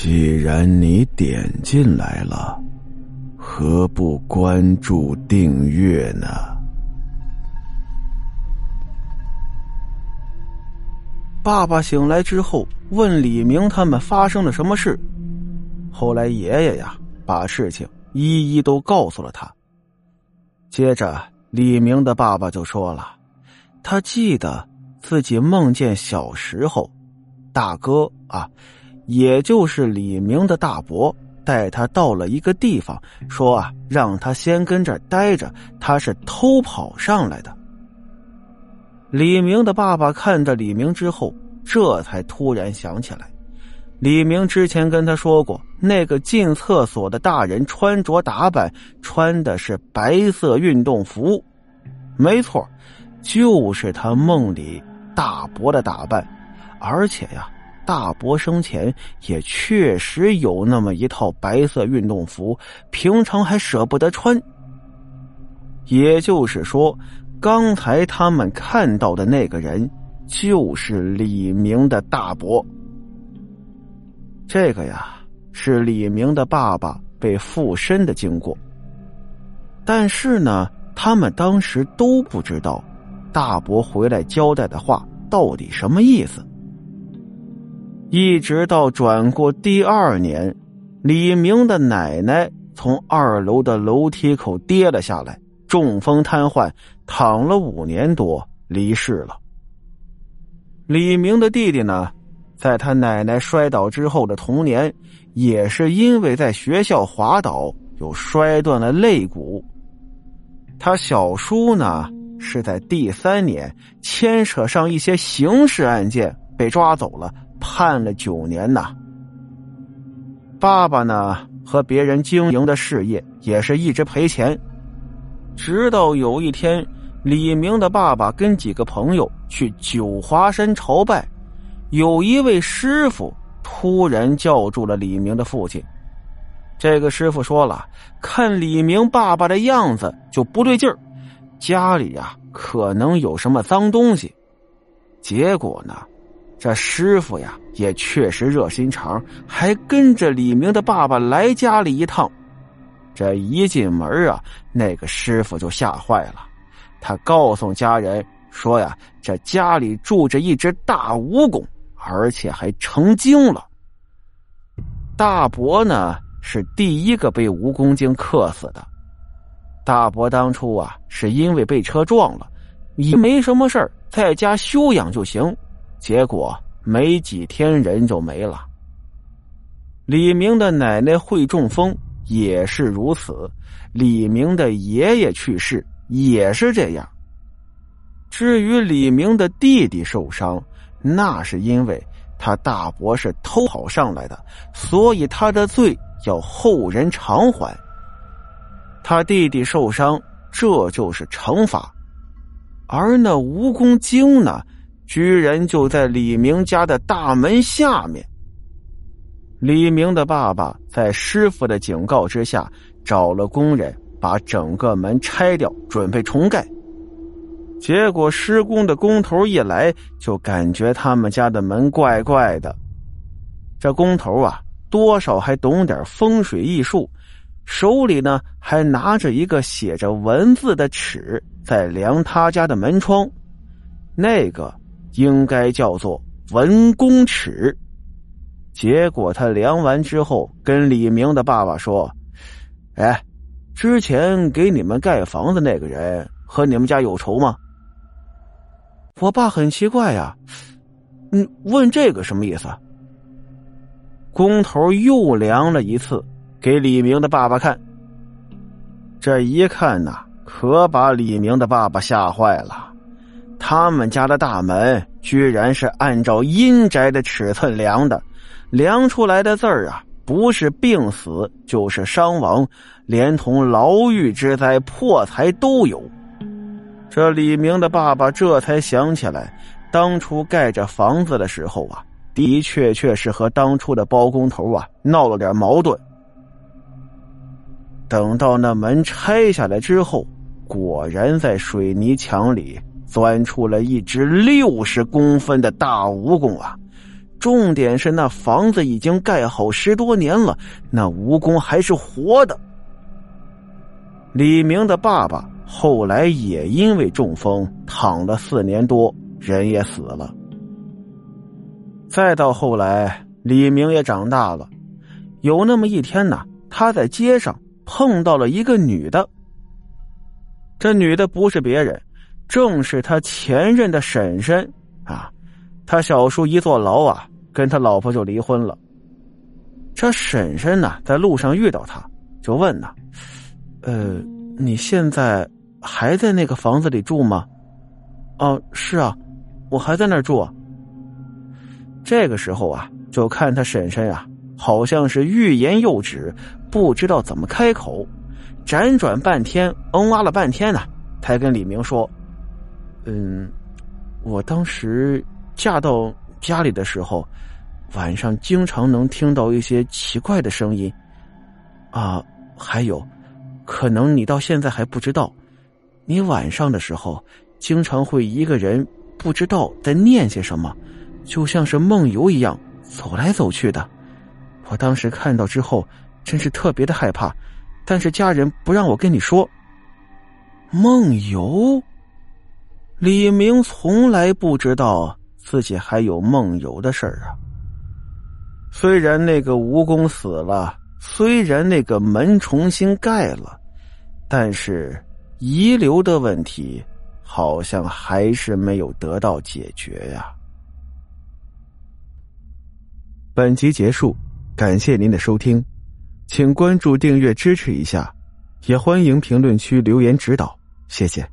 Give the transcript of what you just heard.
既然你点进来了，何不关注订阅呢？爸爸醒来之后，问李明他们发生了什么事。后来爷爷呀，把事情一一都告诉了他。接着，李明的爸爸就说了，他记得自己梦见小时候，大哥啊，也就是李明的大伯，带他到了一个地方，说啊，让他先跟这儿待着，他是偷跑上来的。李明的爸爸看着李明之后，这才突然想起来，李明之前跟他说过，那个进厕所的大人穿着打扮穿的是白色运动服，没错，就是他梦里大伯的打扮，而且呀，大伯生前也确实有那么一套白色运动服，平常还舍不得穿。也就是说。刚才他们看到的那个人，就是李明的大伯。这个呀，是李明的爸爸被附身的经过。但是呢，他们当时都不知道，大伯回来交代的话到底什么意思。一直到转过第二年，李明的奶奶从二楼的楼梯口跌了下来。中风瘫痪，躺了五年多，离世了。李明的弟弟呢，在他奶奶摔倒之后的童年，也是因为在学校滑倒，又摔断了肋骨。他小叔呢，是在第三年牵扯上一些刑事案件被抓走了，判了九年呐。爸爸呢，和别人经营的事业也是一直赔钱。直到有一天，李明的爸爸跟几个朋友去九华山朝拜，有一位师傅突然叫住了李明的父亲。这个师傅说了，看李明爸爸的样子就不对劲儿，家里呀可能有什么脏东西。结果呢，这师傅呀也确实热心肠，还跟着李明的爸爸来家里一趟。这一进门啊，那个师傅就吓坏了。他告诉家人说：“呀，这家里住着一只大蜈蚣，而且还成精了。”大伯呢是第一个被蜈蚣精克死的。大伯当初啊是因为被车撞了，也没什么事在家休养就行。结果没几天人就没了。李明的奶奶会中风。也是如此，李明的爷爷去世也是这样。至于李明的弟弟受伤，那是因为他大伯是偷跑上来的，所以他的罪要后人偿还。他弟弟受伤，这就是惩罚。而那蜈蚣精呢，居然就在李明家的大门下面。李明的爸爸在师傅的警告之下，找了工人把整个门拆掉，准备重盖。结果施工的工头一来，就感觉他们家的门怪怪的。这工头啊，多少还懂点风水艺术，手里呢还拿着一个写着文字的尺，在量他家的门窗。那个应该叫做文公尺。结果他量完之后，跟李明的爸爸说：“哎，之前给你们盖房子那个人和你们家有仇吗？”我爸很奇怪呀，嗯，问这个什么意思？工头又量了一次，给李明的爸爸看。这一看呐，可把李明的爸爸吓坏了。他们家的大门居然是按照阴宅的尺寸量的。量出来的字儿啊，不是病死就是伤亡，连同牢狱之灾、破财都有。这李明的爸爸这才想起来，当初盖这房子的时候啊，的确确是和当初的包工头啊闹了点矛盾。等到那门拆下来之后，果然在水泥墙里钻出了一只六十公分的大蜈蚣啊！重点是那房子已经盖好十多年了，那蜈蚣还是活的。李明的爸爸后来也因为中风躺了四年多，人也死了。再到后来，李明也长大了，有那么一天呢，他在街上碰到了一个女的。这女的不是别人，正是他前任的婶婶啊。他小叔一坐牢啊，跟他老婆就离婚了。这婶婶呢，在路上遇到他，就问呢：“呃，你现在还在那个房子里住吗？”“哦，是啊，我还在那儿住。”这个时候啊，就看他婶婶啊，好像是欲言又止，不知道怎么开口，辗转半天，嗯哇了半天呢，才跟李明说：“嗯，我当时。”嫁到家里的时候，晚上经常能听到一些奇怪的声音，啊，还有，可能你到现在还不知道，你晚上的时候经常会一个人不知道在念些什么，就像是梦游一样走来走去的。我当时看到之后，真是特别的害怕，但是家人不让我跟你说。梦游，李明从来不知道。自己还有梦游的事儿啊！虽然那个蜈蚣死了，虽然那个门重新盖了，但是遗留的问题好像还是没有得到解决呀。本集结束，感谢您的收听，请关注、订阅支持一下，也欢迎评论区留言指导，谢谢。